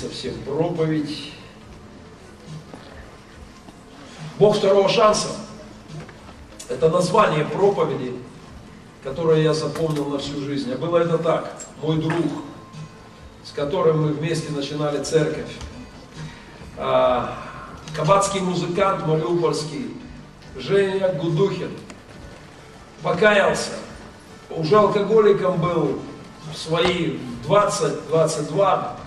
совсем проповедь. Бог второго шанса. Это название проповеди, которое я запомнил на всю жизнь. А было это так. Мой друг, с которым мы вместе начинали церковь, а, кабацкий музыкант мариупольский, Женя Гудухин, покаялся. Уже алкоголиком был в свои 20-22.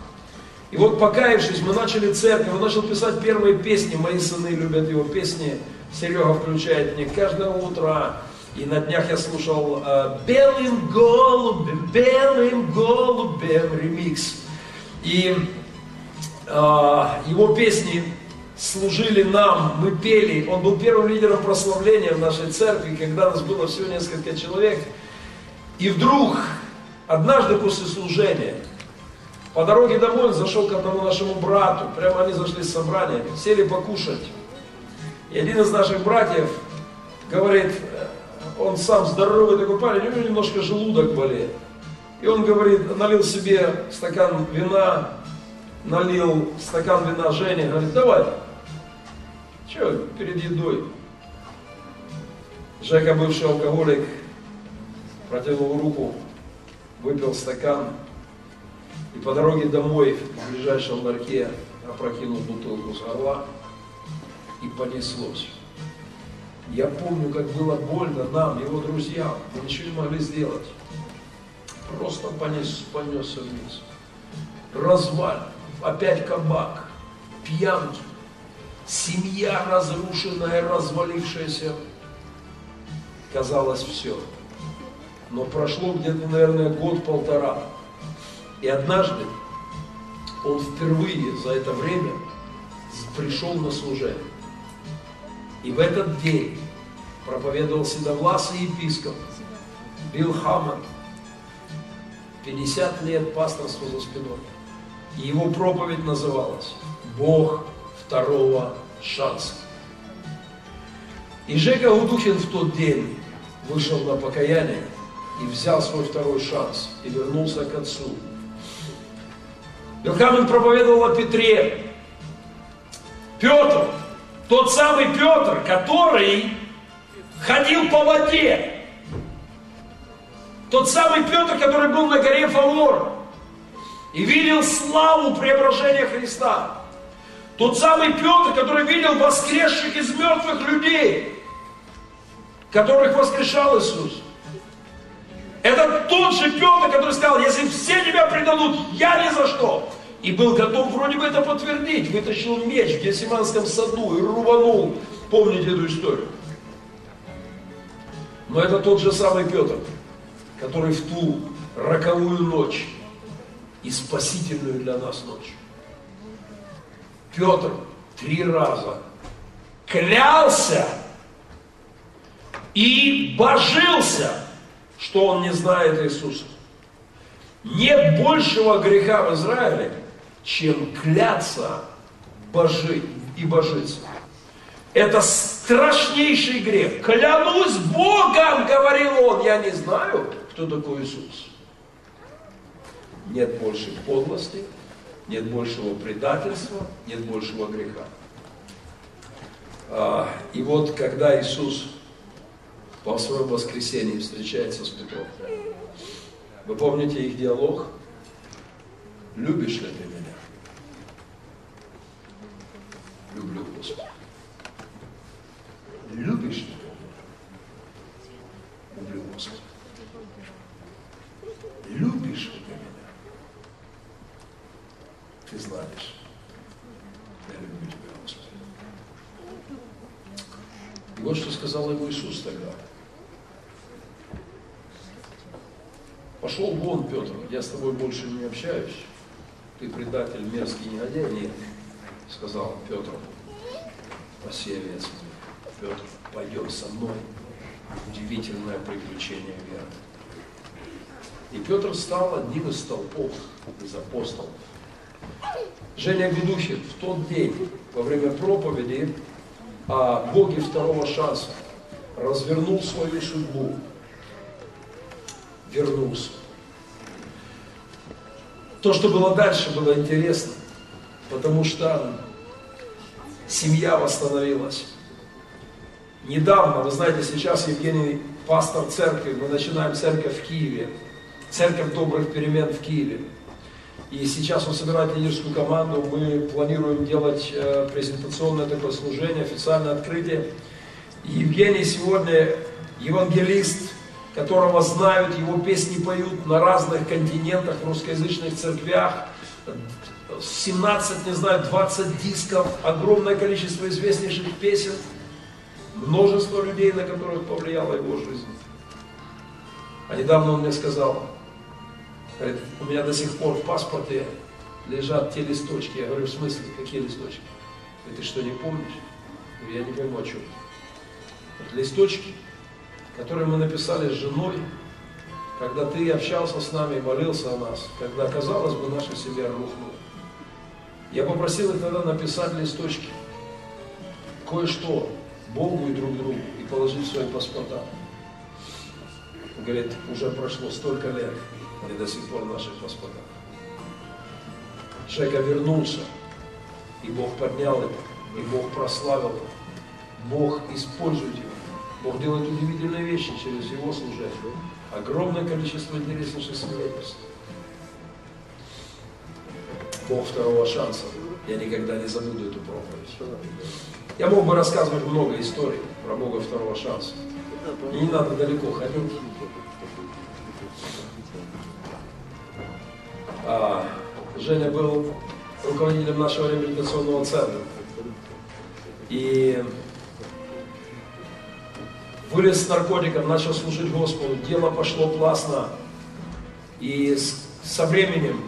И вот покаявшись, мы начали церковь, он начал писать первые песни, мои сыны любят его песни, Серега включает мне каждое утро, и на днях я слушал э, «Белым голубем, белым голубем» ремикс. И э, его песни служили нам, мы пели. Он был первым лидером прославления в нашей церкви, когда нас было всего несколько человек. И вдруг, однажды после служения, по дороге домой он зашел к одному нашему брату, прямо они зашли с собрания, сели покушать. И один из наших братьев говорит, он сам здоровый такой парень, у него немножко желудок болеет. И он говорит, налил себе стакан вина, налил стакан вина Жене, говорит, давай, что, перед едой. Жека, бывший алкоголик, протянул руку, выпил стакан, и по дороге домой в ближайшем ларьке опрокинул бутылку с горла, и понеслось. Я помню, как было больно нам, его друзьям, мы ничего не могли сделать. Просто понес, понесся вниз. Разваль, опять кабак, пьянки, семья разрушенная, развалившаяся. Казалось все. Но прошло где-то, наверное, год-полтора. И однажды он впервые за это время пришел на служение. И в этот день проповедовал седовласый епископ Билл Хаммонд. 50 лет пасторства за спиной. И его проповедь называлась «Бог второго шанса». И Жека Гудухин в тот день вышел на покаяние и взял свой второй шанс и вернулся к отцу. Билхамен проповедовал о Петре. Петр, тот самый Петр, который ходил по воде. Тот самый Петр, который был на горе Фавор и видел славу преображения Христа. Тот самый Петр, который видел воскресших из мертвых людей, которых воскрешал Иисус. Это тот же Петр, который сказал, если все тебя предадут, я ни за что. И был готов вроде бы это подтвердить. Вытащил меч в Гесиманском саду и рубанул. Помните эту историю? Но это тот же самый Петр, который в ту роковую ночь и спасительную для нас ночь. Петр три раза клялся и божился, что он не знает Иисуса. Нет большего греха в Израиле, чем кляться божить и божиться. Это страшнейший грех. Клянусь Богом, говорил он, я не знаю, кто такой Иисус. Нет больше подлости, нет большего предательства, нет большего греха. А, и вот когда Иисус по своем воскресенье встречается с Петром, вы помните их диалог? Любишь ли ты меня? Люблю, Господи. Любишь ли ты меня? Люблю, Господи. Любишь ли ты меня? Ты знаешь. Я люблю тебя, Господи. И вот что сказал ему Иисус тогда. Пошел вон, Петр, я с тобой общаюсь. Ты предатель, мерзкий негодяй. Нет, сказал Петр, спаси овец Петр, пойдем со мной. Удивительное приключение веры. И Петр стал одним из столпов, из апостолов. Женя Гудухин в тот день, во время проповеди о Боге второго шанса, развернул свою судьбу вернулся. То, что было дальше, было интересно. потому что семья восстановилась. Недавно, вы знаете, сейчас Евгений пастор церкви, мы начинаем церковь в Киеве, церковь добрых перемен в Киеве. И сейчас он собирает лидерскую команду, мы планируем делать э, презентационное такое служение, официальное открытие. И Евгений сегодня евангелист, которого знают, его песни поют на разных континентах, в русскоязычных церквях. 17, не знаю, 20 дисков, огромное количество известнейших песен, множество людей, на которых повлияла его жизнь. А недавно он мне сказал, говорит, у меня до сих пор в паспорте лежат те листочки. Я говорю, в смысле, какие листочки? Говорит, ты что, не помнишь? Я не пойму, о чем. Листочки, которые мы написали с женой, когда ты общался с нами и молился о нас, когда, казалось бы, наша семья рухнула. Я попросил их тогда написать листочки, кое-что Богу и друг другу, и положить свои паспорта. Говорит, уже прошло столько лет, и до сих пор в наших паспортах. Жека вернулся, и Бог поднял это, и Бог прославил это. Бог использует его. Бог делает удивительные вещи через его служение. Огромное количество интереснейших свидетельств. Бог второго шанса. Я никогда не забуду эту проповедь. Я мог бы рассказывать много историй про Бога второго шанса. И не надо далеко ходить. А, Женя был руководителем нашего реабилитационного центра. И вылез с наркотиком, начал служить Господу, дело пошло классно. И со временем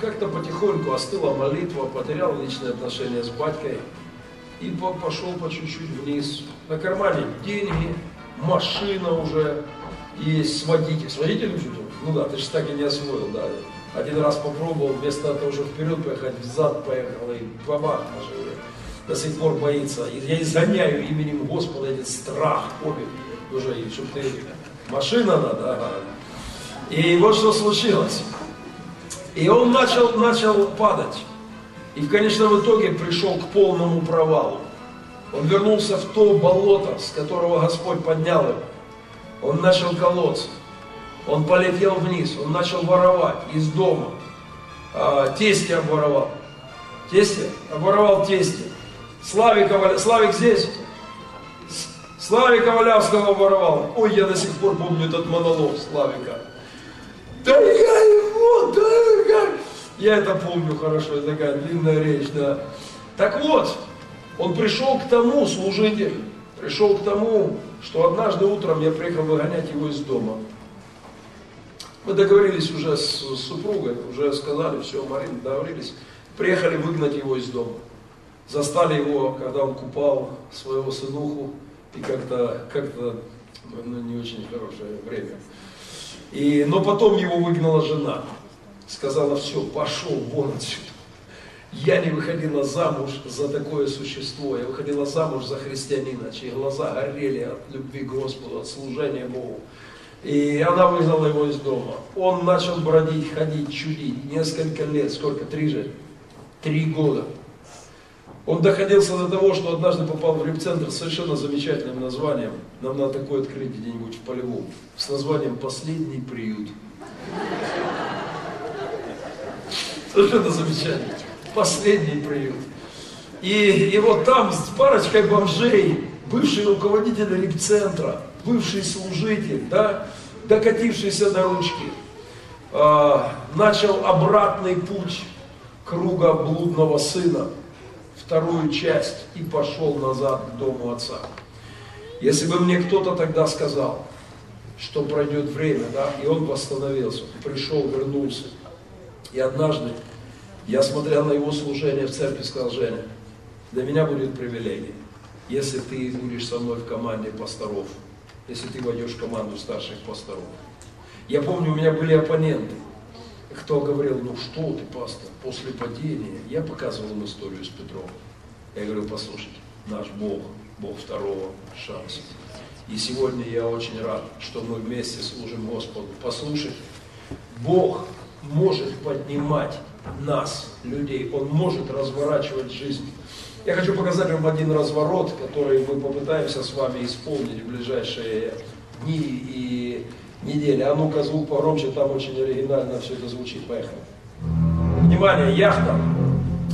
как-то потихоньку остыла молитва, потерял личные отношения с батькой и пошел по чуть-чуть вниз. На кармане деньги, машина уже есть с водителем. С водителем что Ну да, ты же так и не освоил, да. Один раз попробовал, вместо того, чтобы вперед поехать, взад поехал, и бабах уже до сих пор боится. Я изгоняю именем Господа этот страх, побег уже, и чтобы ты... Машина надо, ага. И вот что случилось. И он начал, начал падать. И в конечном итоге пришел к полному провалу. Он вернулся в то болото, с которого Господь поднял его. Он начал колоться. Он полетел вниз, он начал воровать из дома. А, тестя обворовал. Тестя? Обворовал тестя. Славика, Славик здесь? Славика Валявского обворовал. Ой, я до сих пор помню этот монолог Славика. Да я его, да как? Я это помню хорошо, это такая длинная речь, да. Так вот, он пришел к тому, служитель, пришел к тому, что однажды утром я приехал выгонять его из дома. Мы договорились уже с супругой, уже сказали, все, Марин, договорились. Приехали выгнать его из дома. Застали его, когда он купал своего сынуху, и как-то, как-то, ну, не очень хорошее время. И, но потом его выгнала жена. Сказала, все, пошел вон отсюда. Я не выходила замуж за такое существо, я выходила замуж за христианина, чьи глаза горели от любви к Господу, от служения Богу. И она выгнала его из дома. Он начал бродить, ходить, чудить. Несколько лет, сколько? Три же? Три года. Он доходился до того, что однажды попал в репцентр с совершенно замечательным названием. Нам надо такое открыть где-нибудь в полевом. С названием «Последний приют». Совершенно замечательно. Последний приют. И, и вот там с парочкой бомжей, бывший руководитель репцентра, бывший служитель, да, докатившийся до ручки, э, начал обратный путь круга блудного сына, вторую часть, и пошел назад к дому отца. Если бы мне кто-то тогда сказал, что пройдет время, да, и он восстановился, пришел, вернулся, и однажды я смотрел на его служение в церкви, сказал, Женя, для меня будет привилегия, если ты будешь со мной в команде пасторов, если ты войдешь в команду старших пасторов. Я помню, у меня были оппоненты, кто говорил, ну что ты, пастор, после падения, я показывал им историю с Петром. Я говорю, послушайте, наш Бог, Бог второго шанса. И сегодня я очень рад, что мы вместе служим Господу. Послушайте, Бог может поднимать нас, людей. Он может разворачивать жизнь. Я хочу показать вам один разворот, который мы попытаемся с вами исполнить в ближайшие дни и недели. А ну-ка звук погромче, там очень оригинально все это звучит. Поехали. Внимание, яхта.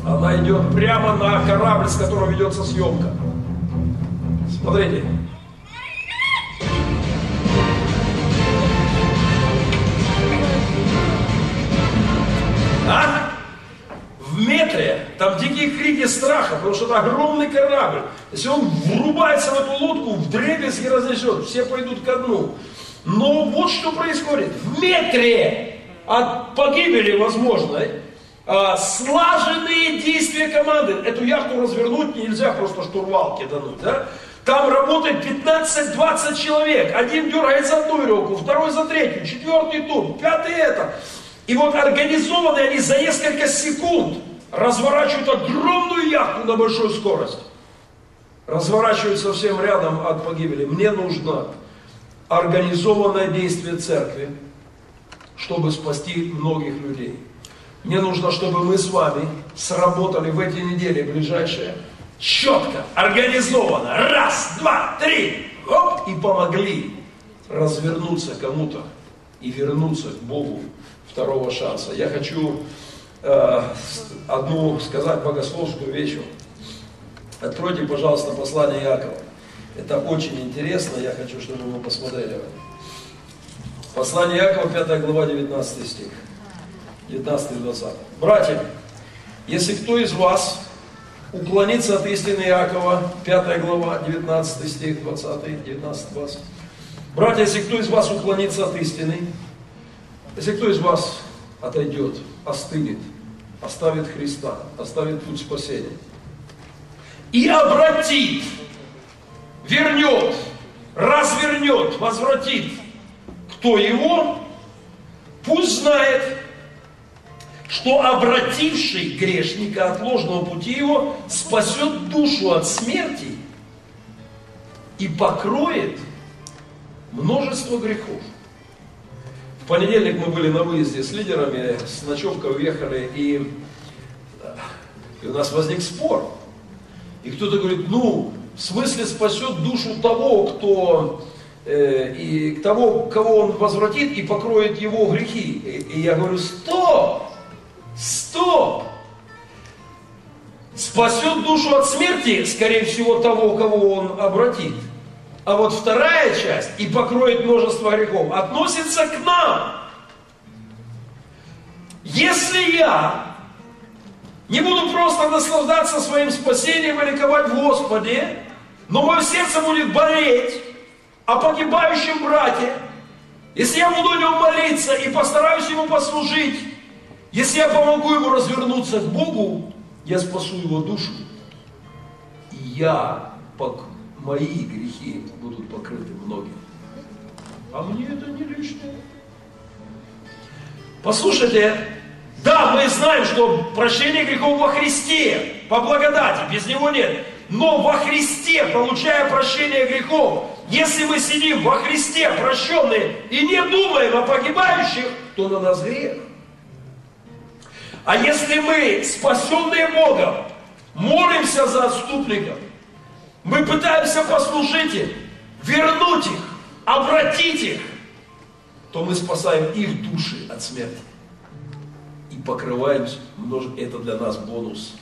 Она идет прямо на корабль, с которого ведется съемка. Смотрите. А? В метре, там дикие крики страха, потому что это огромный корабль. Если он врубается в эту лодку, в дребезги разнесет, все пойдут ко дну. Но вот что происходит. В метре от погибели возможной а, слаженные действия команды. Эту яхту развернуть нельзя просто штурвал кидануть. Да? Там работает 15-20 человек. Один дергает за одну веревку, второй за третью, четвертый тут, пятый это. И вот организованные они за несколько секунд разворачивают огромную яхту на большой скорости. Разворачивают совсем рядом от погибели. Мне нужно организованное действие церкви, чтобы спасти многих людей. Мне нужно, чтобы мы с вами сработали в эти недели ближайшие четко, организованно, раз, два, три, оп, и помогли развернуться кому-то и вернуться к Богу второго шанса. Я хочу э, одну сказать богословскую вещь. Откройте, пожалуйста, послание Якова. Это очень интересно, я хочу, чтобы вы посмотрели. Послание Якова, 5 глава, 19 стих. 19-20. Братья, если кто из вас уклонится от истины Иакова, 5 глава, 19 стих, 20, 19, 20. Братья, если кто из вас уклонится от истины, если кто из вас отойдет, остынет, оставит Христа, оставит путь спасения и обратит, вернет, развернет, возвратит, кто его, пусть знает, что обративший грешника от ложного пути его спасет душу от смерти и покроет множество грехов. В понедельник мы были на выезде с лидерами, с ночевкой уехали, и, и у нас возник спор. И кто-то говорит, ну, в смысле спасет душу того, кто э, и того, кого он возвратит и покроет его грехи. И, и я говорю, стоп! Стоп! Спасет душу от смерти, скорее всего, того, кого он обратит. А вот вторая часть, и покроет множество грехов, относится к нам. Если я не буду просто наслаждаться своим спасением и ликовать в Господе, но мое сердце будет болеть о погибающем брате, если я буду о нем молиться и постараюсь ему послужить, если я помогу ему развернуться к Богу, я спасу его душу. И я, мои грехи будут покрыты многим. А мне это не лишнее. Послушайте, да, мы знаем, что прощение грехов во Христе, по благодати, без него нет. Но во Христе, получая прощение грехов, если мы сидим во Христе прощенные и не думаем о погибающих, то на нас грех. А если мы, спасенные Богом, молимся за отступников, мы пытаемся послужить им, вернуть их, обратить их, то мы спасаем их души от смерти. И покрываем, это для нас бонус.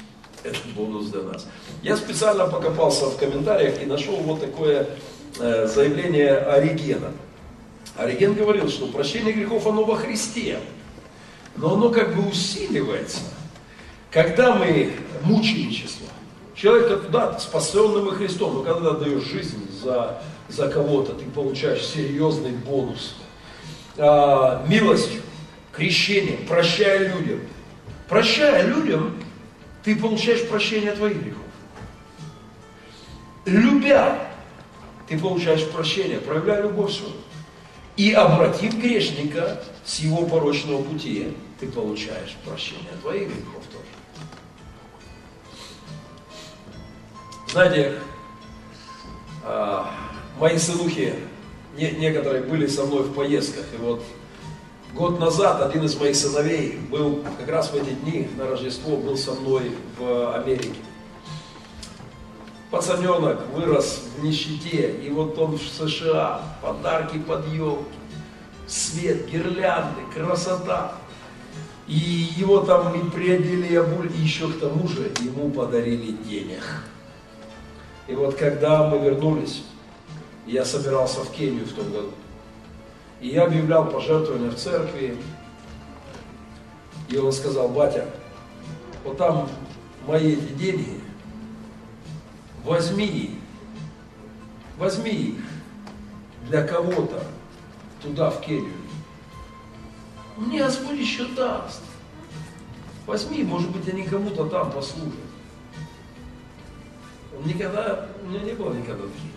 Это бонус для нас. Я специально покопался в комментариях и нашел вот такое э, заявление Оригена. Ориген говорил, что прощение грехов, оно во Христе но оно как бы усиливается, когда мы мученичество. Человек, да, спасенным и Христом, но когда ты даешь жизнь за, за кого-то, ты получаешь серьезный бонус. А, милостью, крещением, прощая людям. Прощая людям, ты получаешь прощение твоих грехов. Любя, ты получаешь прощение, проявляя любовь свою. И обратив грешника с его порочного пути, ты получаешь прощение твоих грехов тоже. Знаете, а, мои сынухи, некоторые были со мной в поездках, и вот Год назад один из моих сыновей был как раз в эти дни на Рождество был со мной в Америке. Пацаненок вырос в нищете, и вот он в США, подарки под елки, свет, гирлянды, красота. И его там и приодели, и обули, и еще к тому же ему подарили денег. И вот когда мы вернулись, я собирался в Кению в том году, и я объявлял пожертвования в церкви. И он сказал, батя, вот там мои эти деньги, возьми их, возьми их для кого-то туда, в Кению. Мне Господь еще даст. Возьми, может быть, они кому-то там послужат. Он никогда, у меня не было никогда таких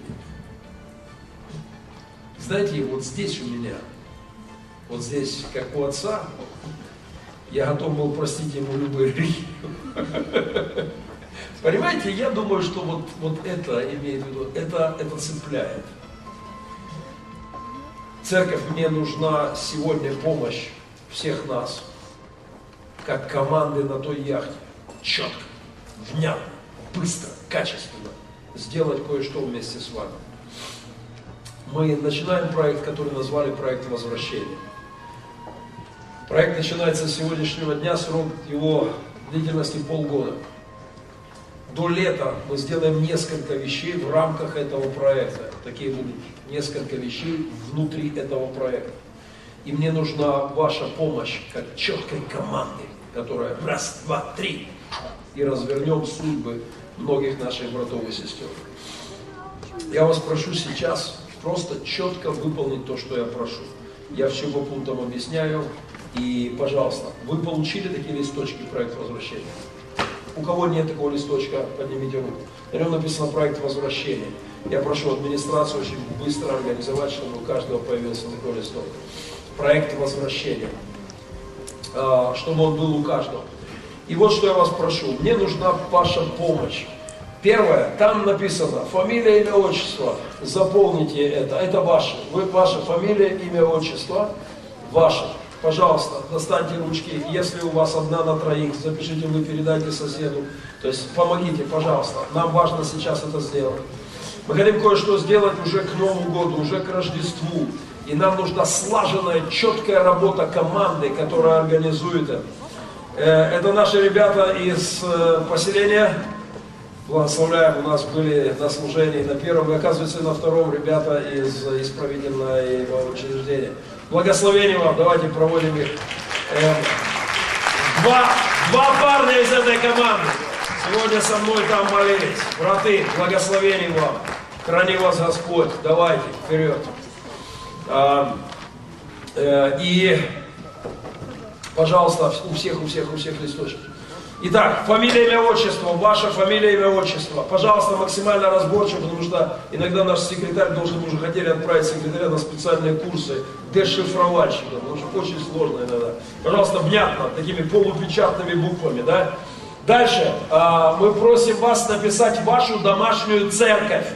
знаете, вот здесь у меня, вот здесь, как у отца, я готов был простить ему любые грехи. Понимаете, я думаю, что вот, вот это имеет в виду, это, это цепляет. Церковь, мне нужна сегодня помощь всех нас, как команды на той яхте, четко, внятно, быстро, качественно сделать кое-что вместе с вами мы начинаем проект, который назвали проект возвращения. Проект начинается с сегодняшнего дня, срок его длительности полгода. До лета мы сделаем несколько вещей в рамках этого проекта. Такие будут несколько вещей внутри этого проекта. И мне нужна ваша помощь, как четкой команды, которая раз, два, три, и развернем судьбы многих наших братов и сестер. Я вас прошу сейчас просто четко выполнить то, что я прошу. Я все по пунктам объясняю. И, пожалуйста, вы получили такие листочки проект возвращения? У кого нет такого листочка, поднимите руку. На нем написано проект возвращения. Я прошу администрацию очень быстро организовать, чтобы у каждого появился такой листок. Проект возвращения. А, чтобы он был у каждого. И вот что я вас прошу. Мне нужна ваша помощь. Первое, там написано фамилия, имя, отчество. Заполните это. Это ваше. Вы, ваша фамилия, имя, отчество. Ваше. Пожалуйста, достаньте ручки. Если у вас одна на троих, запишите, вы передайте соседу. То есть помогите, пожалуйста. Нам важно сейчас это сделать. Мы хотим кое-что сделать уже к Новому году, уже к Рождеству. И нам нужна слаженная, четкая работа команды, которая организует это. Э, это наши ребята из э, поселения благословляем, у нас были на служении на первом, и оказывается на втором ребята из исправительного учреждения. Благословение вам, давайте проводим их. Эм, два, два парня из этой команды сегодня со мной там молились. Браты, благословение вам. Храни вас Господь. Давайте, вперед. Э, и, пожалуйста, у всех, у всех, у всех листочек. Итак, фамилия, имя, отчество, ваша фамилия, имя, отчество. Пожалуйста, максимально разборчиво, потому что иногда наш секретарь должен, уже хотели отправить секретаря на специальные курсы дешифровальщика, потому что очень сложно иногда. Пожалуйста, внятно, такими полупечатными буквами, да? Дальше, а, мы просим вас написать вашу домашнюю церковь.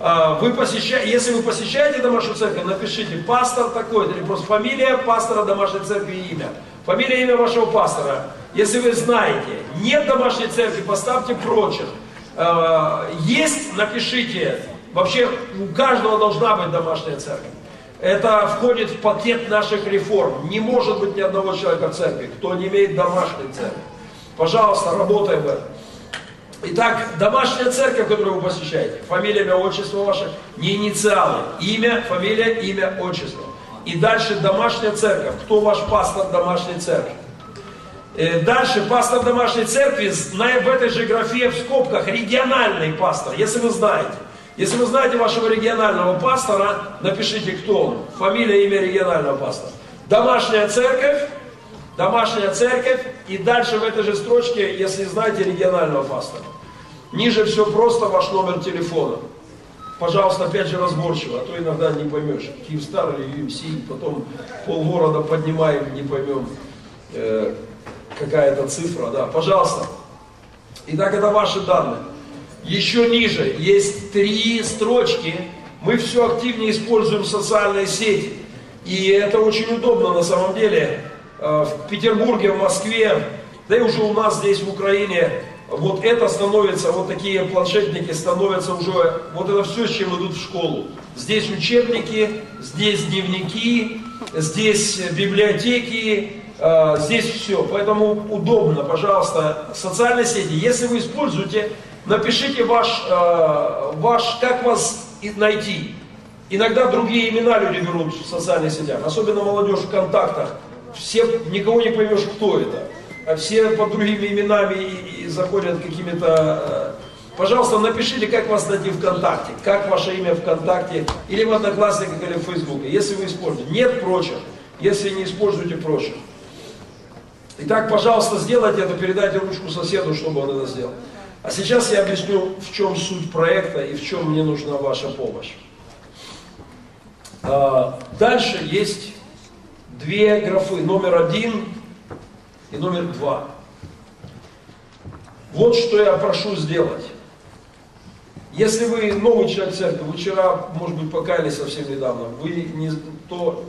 А, вы посещаете, если вы посещаете домашнюю церковь, напишите пастор такой, или просто фамилия пастора домашней церкви и имя. Фамилия, имя вашего пастора. Если вы знаете, нет домашней церкви, поставьте прочерк. А, есть, напишите. Вообще у каждого должна быть домашняя церковь. Это входит в пакет наших реформ. Не может быть ни одного человека в церкви, кто не имеет домашней церкви. Пожалуйста, работаем в этом. Итак, домашняя церковь, которую вы посещаете, фамилия, имя, отчество ваше, не инициалы, имя, фамилия, имя, отчество. И дальше домашняя церковь. Кто ваш пастор домашней церкви? Э, дальше пастор домашней церкви в этой же графе в скобках региональный пастор, если вы знаете. Если вы знаете вашего регионального пастора, напишите, кто он. Фамилия, имя регионального пастора. Домашняя церковь, домашняя церковь, и дальше в этой же строчке, если знаете регионального пастора. Ниже все просто ваш номер телефона. Пожалуйста, опять же разборчиво, а то иногда не поймешь. Киевстар или UMC, потом полгорода поднимаем, не поймем э, какая-то цифра, да. Пожалуйста. Итак, это ваши данные. Еще ниже есть три строчки. Мы все активнее используем социальные сети. И это очень удобно на самом деле. Э, в Петербурге, в Москве, да и уже у нас здесь в Украине, вот это становится, вот такие планшетники становятся уже, вот это все, с чем идут в школу. Здесь учебники, здесь дневники, здесь библиотеки, здесь все. Поэтому удобно, пожалуйста, социальные сети. Если вы используете, напишите ваш, э, ваш как вас найти. Иногда другие имена люди берут в социальных сетях, особенно молодежь в контактах. Все, никого не поймешь, кто это. А все под другими именами и, и заходят какими-то... Э, пожалуйста, напишите, как вас найти ВКонтакте, как ваше имя ВКонтакте, или в Одноклассниках, или в Фейсбуке, если вы используете. Нет прочих, если не используете прочих. Итак, пожалуйста, сделайте это, передайте ручку соседу, чтобы он это сделал. А сейчас я объясню, в чем суть проекта и в чем мне нужна ваша помощь. А, дальше есть две графы, номер один и номер два. Вот что я прошу сделать. Если вы новый человек церкви, вы вчера, может быть, покаялись совсем недавно, вы не, то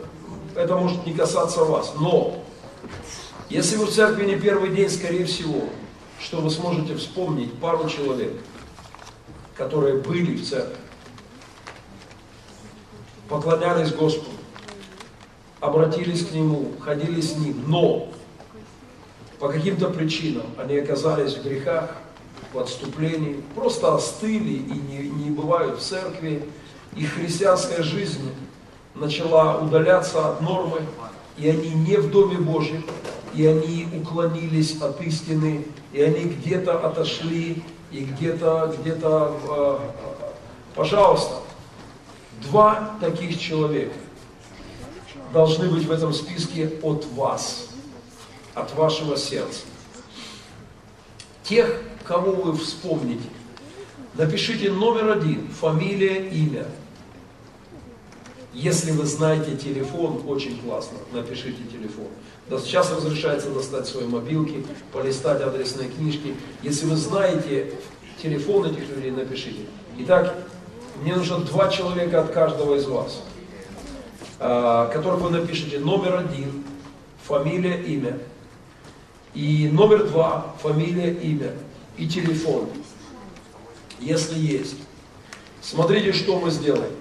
это может не касаться вас. Но, если вы в церкви не первый день, скорее всего, что вы сможете вспомнить пару человек, которые были в церкви, поклонялись Господу, обратились к Нему, ходили с Ним, но по каким-то причинам они оказались в грехах, в отступлении, просто остыли и не, не бывают в церкви, их христианская жизнь начала удаляться от нормы, и они не в Доме Божьем, и они уклонились от истины, и они где-то отошли, и где-то, где-то, э, пожалуйста, Два таких человека должны быть в этом списке от вас, от вашего сердца. Тех, кого вы вспомните, напишите номер один, фамилия, имя. Если вы знаете телефон, очень классно, напишите телефон. Сейчас разрешается достать свои мобилки, полистать адресные книжки. Если вы знаете телефон этих людей, напишите. Итак, мне нужно два человека от каждого из вас, а, которых вы напишите номер один, фамилия, имя. И номер два, фамилия, имя и телефон, если есть. Смотрите, что мы сделаем.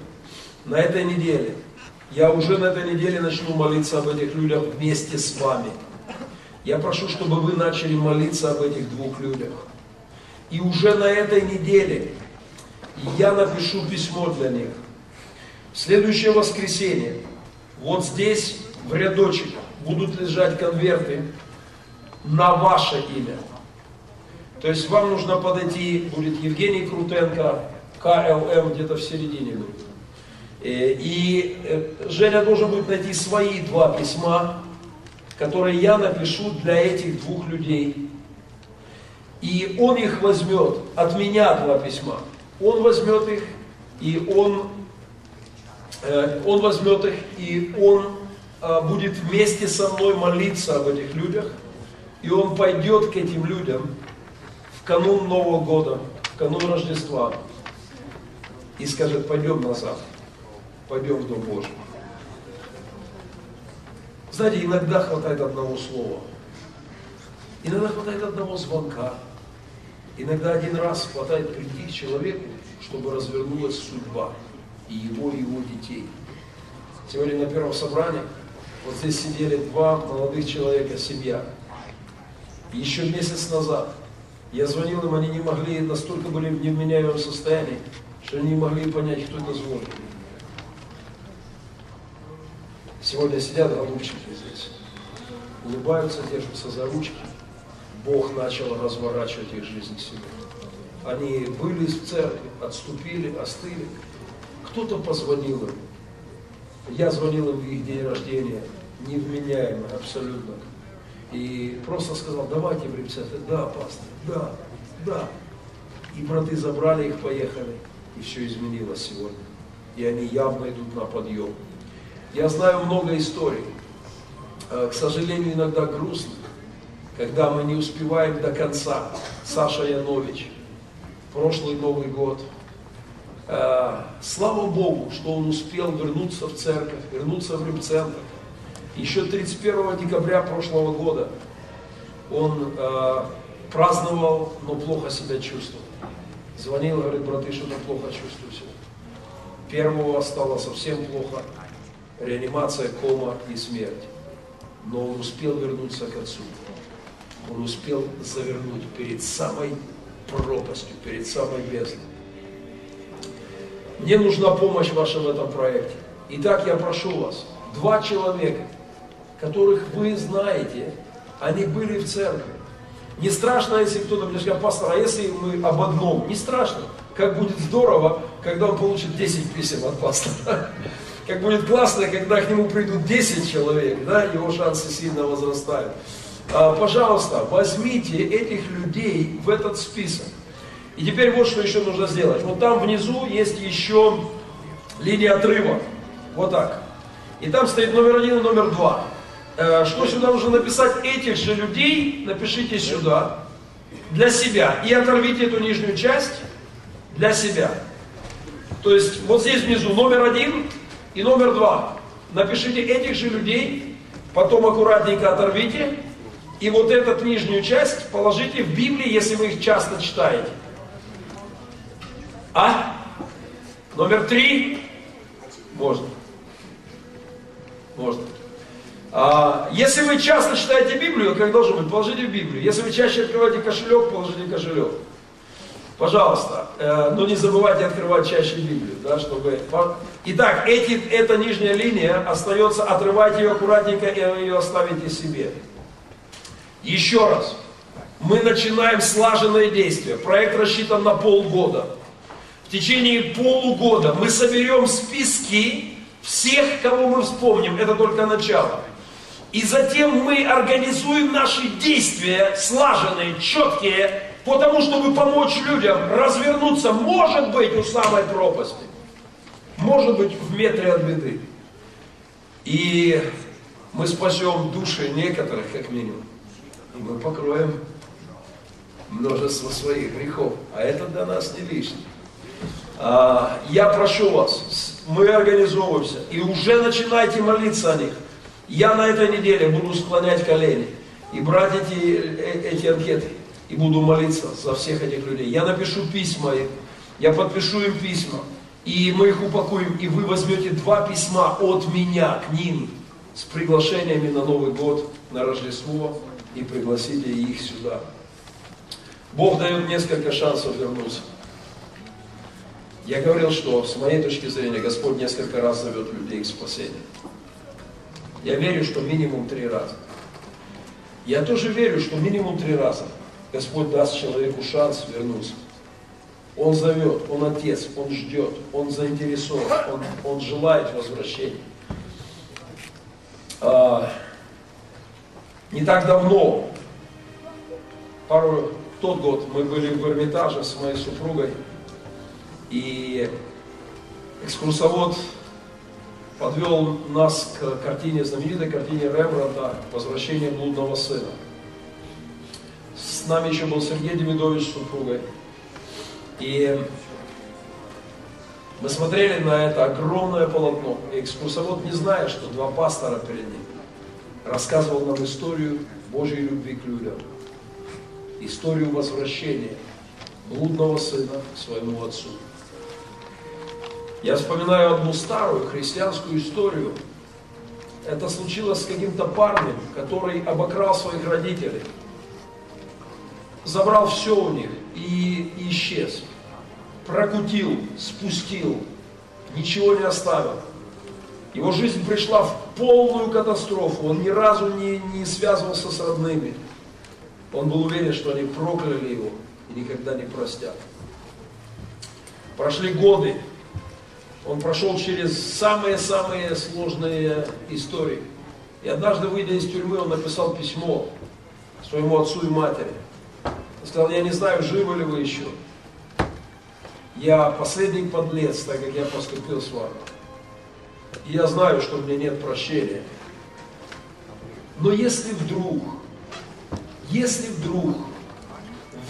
На этой неделе, я уже на этой неделе начну молиться об этих людях вместе с вами. Я прошу, чтобы вы начали молиться об этих двух людях. И уже на этой неделе я напишу письмо для них. В следующее воскресенье, вот здесь, в рядочек, будут лежать конверты на ваше имя. То есть вам нужно подойти, будет Евгений Крутенко, КЛМ где-то в середине будет. Э, и э, Женя должен будет найти свои два письма, которые я напишу для этих двух людей. И он их возьмет, от меня два письма. Он возьмет их, и он, э, он возьмет их, и он будет вместе со мной молиться об этих людях, и он пойдет к этим людям в канун Нового года, в канун Рождества, и скажет, пойдем назад, пойдем в Дом Божий. Знаете, иногда хватает одного слова, иногда хватает одного звонка, Иногда один раз хватает прийти человеку, чтобы развернулась судьба и его, и его детей. Сегодня на первом собрании вот здесь сидели два молодых человека, семья. еще месяц назад я звонил им, они не могли, настолько были в невменяемом состоянии, что они не могли понять, кто это звонит. Сегодня сидят голубчики здесь, улыбаются, держатся за ручки. Бог начал разворачивать их жизнь себе. Они были в церкви, отступили, остыли. Кто-то позвонил им. Я звонил им в их день рождения, невменяемо абсолютно. И просто сказал, давайте в рецепты. Да, пастор, да, да. И браты забрали их, поехали. И все изменилось сегодня. И они явно идут на подъем. Я знаю много историй. Э, к сожалению, иногда грустных когда мы не успеваем до конца. Саша Янович, прошлый Новый год, Э, слава Богу, что он успел вернуться в церковь, вернуться в репцентр. Еще 31 декабря прошлого года он э, праздновал, но плохо себя чувствовал. Звонил, говорит, браты, что-то плохо чувствую себя. Первого стало совсем плохо. Реанимация, кома и смерть. Но он успел вернуться к Отцу. Он успел завернуть перед самой пропастью, перед самой бездной. Мне нужна помощь ваша в этом проекте. Итак, я прошу вас, два человека, которых вы знаете, они были в церкви. Не страшно, если кто-то мне скажет, пастор, а если мы об одном? Не страшно. Как будет здорово, когда он получит 10 писем от пастора. Как будет классно, когда к нему придут 10 человек, да, его шансы сильно возрастают. А, пожалуйста, возьмите этих людей в этот список. И теперь вот что еще нужно сделать. Вот там внизу есть еще линия отрыва. Вот так. И там стоит номер один и номер два. Э, что сюда нужно написать? Этих же людей напишите сюда для себя. И оторвите эту нижнюю часть для себя. То есть вот здесь внизу номер один и номер два. Напишите этих же людей, потом аккуратненько оторвите. И вот эту нижнюю часть положите в Библии, если вы их часто читаете. А? Номер три? Можно. Можно. А, если вы часто читаете Библию, как должно быть, положите в Библию. Если вы чаще открываете кошелек, положите кошелек. Пожалуйста, э, но не забывайте открывать чаще Библию, да, чтобы... Итак, эти, эта нижняя линия остается, отрывайте ее аккуратненько и ее оставите себе. Еще раз, мы начинаем слаженное действие. Проект рассчитан на полгода. В течение полугода мы соберем списки всех, кого мы вспомним. Это только начало. И затем мы организуем наши действия, слаженные, четкие, потому чтобы помочь людям развернуться, может быть, у самой пропасти, может быть, в метре от беды. И мы спасем души некоторых, как минимум. И мы покроем множество своих грехов. А это для нас не лишнее. А, я прошу вас, мы организовываемся, и уже начинайте молиться о них. Я на этой неделе буду склонять колени и брать эти, э, эти анкеты и буду молиться за всех этих людей. Я напишу письма им, я подпишу им письма, и мы их упакуем, и вы возьмете два письма от меня к ним с приглашениями на Новый год, на Рождество, и пригласите их сюда. Бог дает несколько шансов вернуться. Я говорил, что с моей точки зрения Господь несколько раз зовет людей к спасению. Я верю, что минимум три раза. Я тоже верю, что минимум три раза Господь даст человеку шанс вернуться. Он зовет, Он отец, Он ждет, Он заинтересован, Он, он желает возвращения. А, не так давно, пару, тот год мы были в Эрмитаже с моей супругой, и экскурсовод подвел нас к картине, знаменитой картине Рембрандта «Возвращение блудного сына». С нами еще был Сергей Демидович с супругой. И мы смотрели на это огромное полотно. И экскурсовод, не зная, что два пастора перед ним, рассказывал нам историю Божьей любви к людям. Историю возвращения блудного сына к своему отцу. Я вспоминаю одну старую христианскую историю. Это случилось с каким-то парнем, который обокрал своих родителей. Забрал все у них и, исчез. Прокутил, спустил, ничего не оставил. Его жизнь пришла в полную катастрофу. Он ни разу не, не связывался с родными. Он был уверен, что они прокляли его и никогда не простят. Прошли годы, он прошел через самые-самые сложные истории. И однажды, выйдя из тюрьмы, он написал письмо своему отцу и матери. Он сказал, я не знаю, живы ли вы еще. Я последний подлец, так как я поступил с вами. И я знаю, что у меня нет прощения. Но если вдруг, если вдруг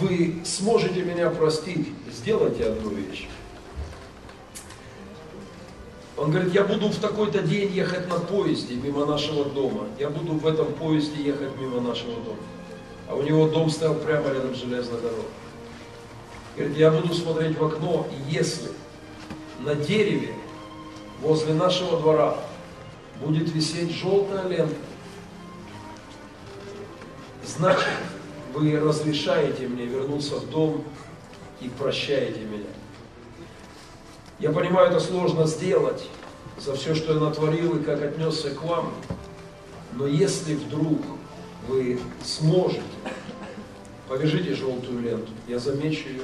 вы сможете меня простить, сделайте одну вещь. Он говорит, я буду в такой-то день ехать на поезде мимо нашего дома. Я буду в этом поезде ехать мимо нашего дома. А у него дом стоял прямо рядом с железной дорогой. Говорит, я буду смотреть в окно, и если на дереве возле нашего двора будет висеть желтая лента, значит, вы разрешаете мне вернуться в дом и прощаете меня. Я понимаю, это сложно сделать за все, что я натворил и как отнесся к вам. Но если вдруг вы сможете, повяжите желтую ленту, я замечу ее,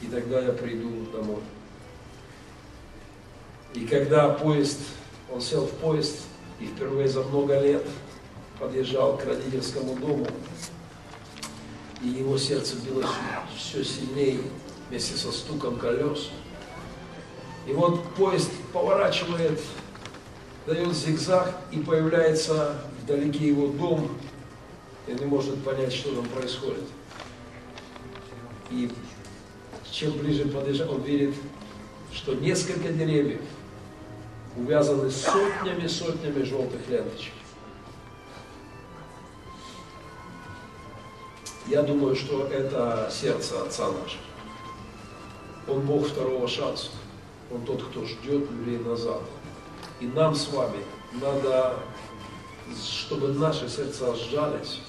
и тогда я приду домой. И когда поезд, он сел в поезд, и впервые за много лет подъезжал к родительскому дому, и его сердце билось все сильнее вместе со стуком колес – и вот поезд поворачивает, дает зигзаг, и появляется вдалеке его дом, и не может понять, что там происходит. И чем ближе подъезжает, он видит, что несколько деревьев увязаны сотнями-сотнями желтых ленточек. Я думаю, что это сердце Отца нашего. Он Бог второго шанса. Он тот, кто ждет людей назад. И нам с вами надо, чтобы наши сердца сжались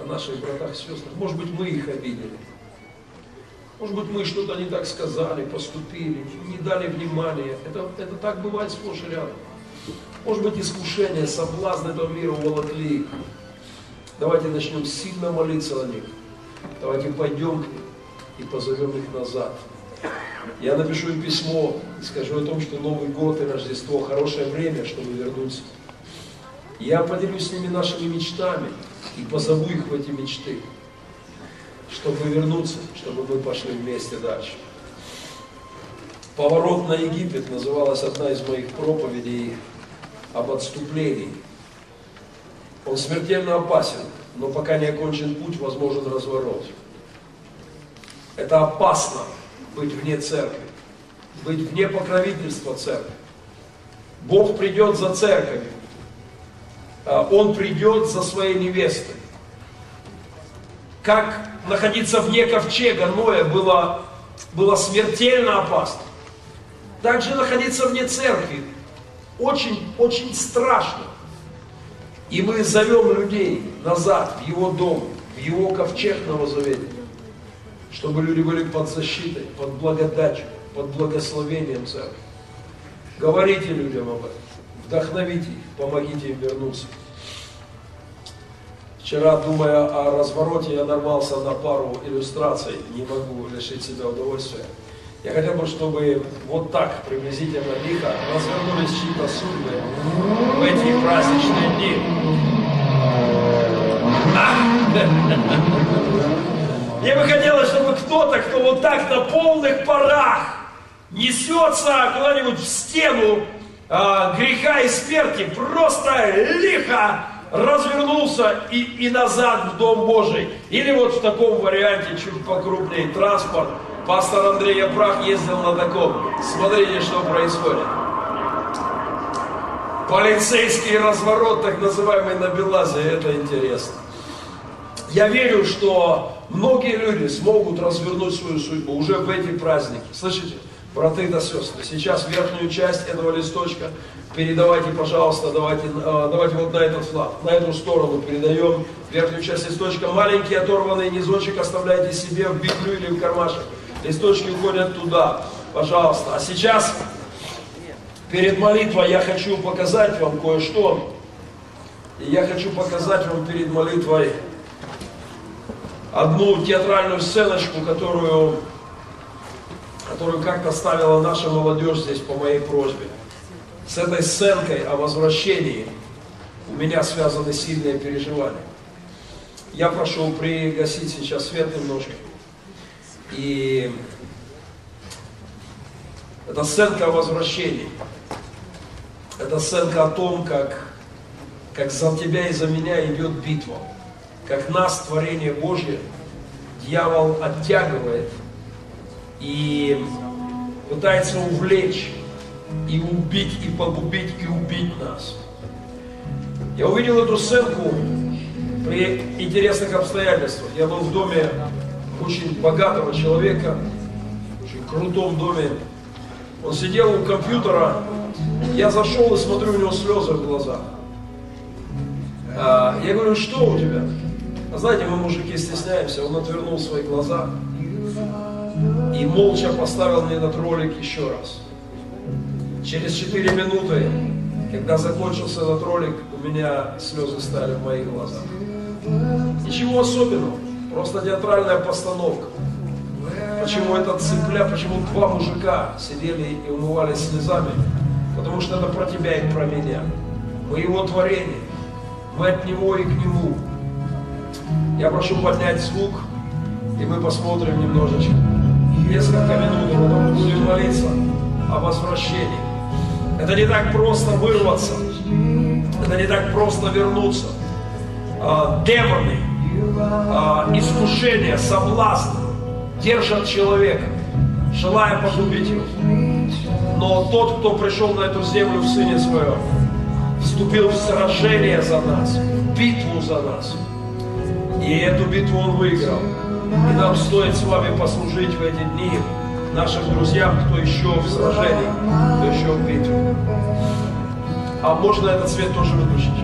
о наших братах и сестрах. Может быть, мы их обидели. Может быть, мы что-то не так сказали, поступили, не дали внимания. Это, это так бывает сплошь и рядом. Может быть, искушение, соблазн этого мира уволокли их. Давайте начнем сильно молиться о них. Давайте пойдем к ним и позовем их назад. Я напишу им письмо и скажу о том, что Новый год и Рождество – хорошее время, чтобы вернуться. Я поделюсь с ними нашими мечтами и позову их в эти мечты, чтобы вернуться, чтобы мы пошли вместе дальше. Поворот на Египет называлась одна из моих проповедей об отступлении. Он смертельно опасен, но пока не окончен путь, возможен разворот. Это опасно, быть вне церкви, быть вне покровительства церкви. Бог придет за церковью, Он придет за своей невестой. Как находиться вне ковчега Ноя было, было смертельно опасно. Также находиться вне церкви очень, очень страшно. И мы зовем людей назад в его дом, в его ковчег Новозаветия чтобы люди были под защитой, под благодатью, под благословением Церкви. Говорите людям об этом, вдохновите их, помогите им вернуться. Вчера, думая о развороте, я нарвался на пару иллюстраций, не могу лишить себя удовольствия. Я хотел бы, чтобы вот так приблизительно лихо развернулись чьи-то судьбы в эти праздничные дни. Мне бы хотелось, чтобы кто-то, кто вот так на полных парах несется куда-нибудь в стену э, греха и смерти, просто лихо развернулся и, и назад в Дом Божий. Или вот в таком варианте, чуть покрупнее, транспорт. Пастор Андрей Апрах ездил на таком. Смотрите, что происходит. Полицейский разворот, так называемый на Белазе, это интересно. Я верю, что многие люди смогут развернуть свою судьбу уже в эти праздники. Слышите? Браты да сестры, сейчас верхнюю часть этого листочка передавайте, пожалуйста, давайте, э, давайте вот на этот флаг, на эту сторону передаем верхнюю часть листочка. Маленький оторванный низочек оставляйте себе в библию или в кармашек. Листочки уходят туда, пожалуйста. А сейчас перед молитвой я хочу показать вам кое-что. Я хочу показать вам перед молитвой одну театральную сценочку, которую, которую как-то ставила наша молодежь здесь по моей просьбе. С этой сценкой о возвращении у меня связаны сильные переживания. Я прошу пригасить сейчас свет немножко. И это сценка о возвращении. Это сценка о том, как, как за тебя и за меня идет битва как нас, творение Божье, дьявол оттягивает и пытается увлечь и убить, и погубить, и убить нас. Я увидел эту сценку при интересных обстоятельствах. Я был в доме очень богатого человека, очень крутом доме. Он сидел у компьютера, я зашел и смотрю, у него слезы в глазах. А, я говорю, что у тебя? А знаете, мы, мужики, стесняемся. Он отвернул свои глаза и молча поставил мне этот ролик еще раз. Через 4 минуты, когда закончился этот ролик, у меня слезы стали в моих глазах. Ничего особенного, просто театральная постановка. Почему этот цыпля, почему два мужика сидели и умывались слезами? Потому что это про тебя и про меня. Мы его творение. Мы от него и к нему. Я прошу поднять звук, и мы посмотрим немножечко. Несколько минут, и потом будем молиться о возвращении. Это не так просто вырваться. Это не так просто вернуться. А, демоны, а, искушения, соблазны держат человека, желая погубить его. Но тот, кто пришел на эту землю в Сыне Своем, вступил в сражение за нас, в битву за нас. И эту битву он выиграл. И нам стоит с вами послужить в эти дни нашим друзьям, кто еще в сражении, кто еще в битве. А можно этот свет тоже выключить?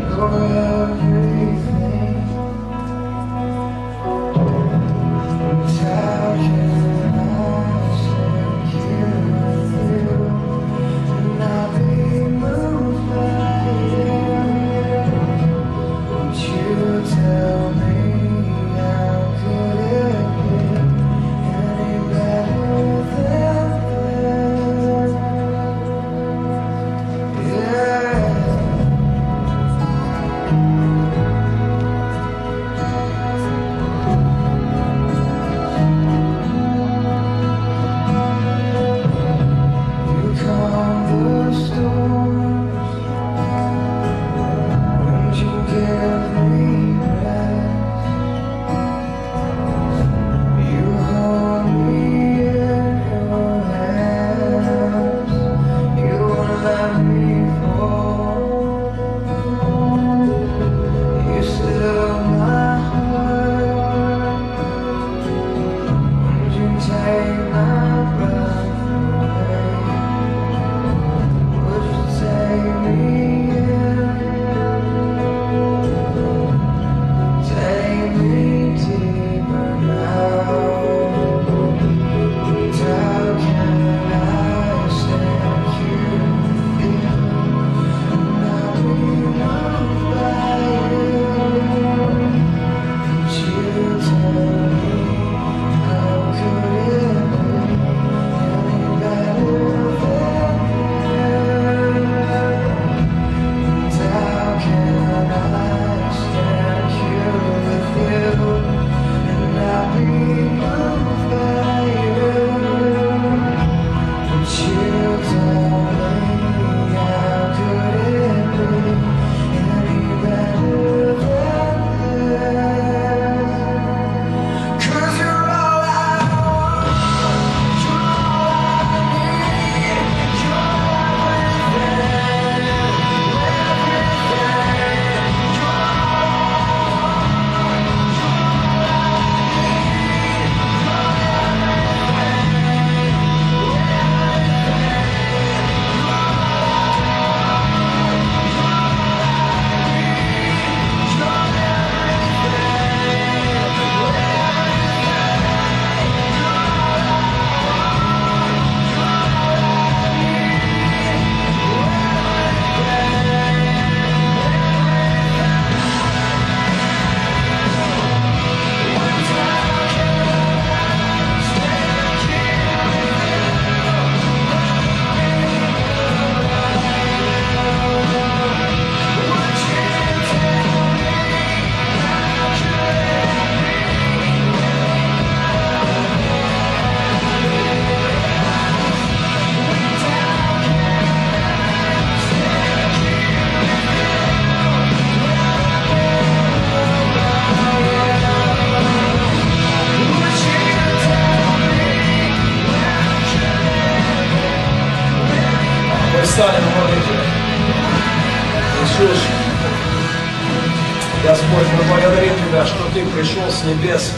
Небес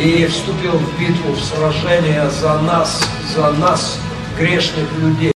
и вступил в битву, в сражение за нас, за нас, грешных людей.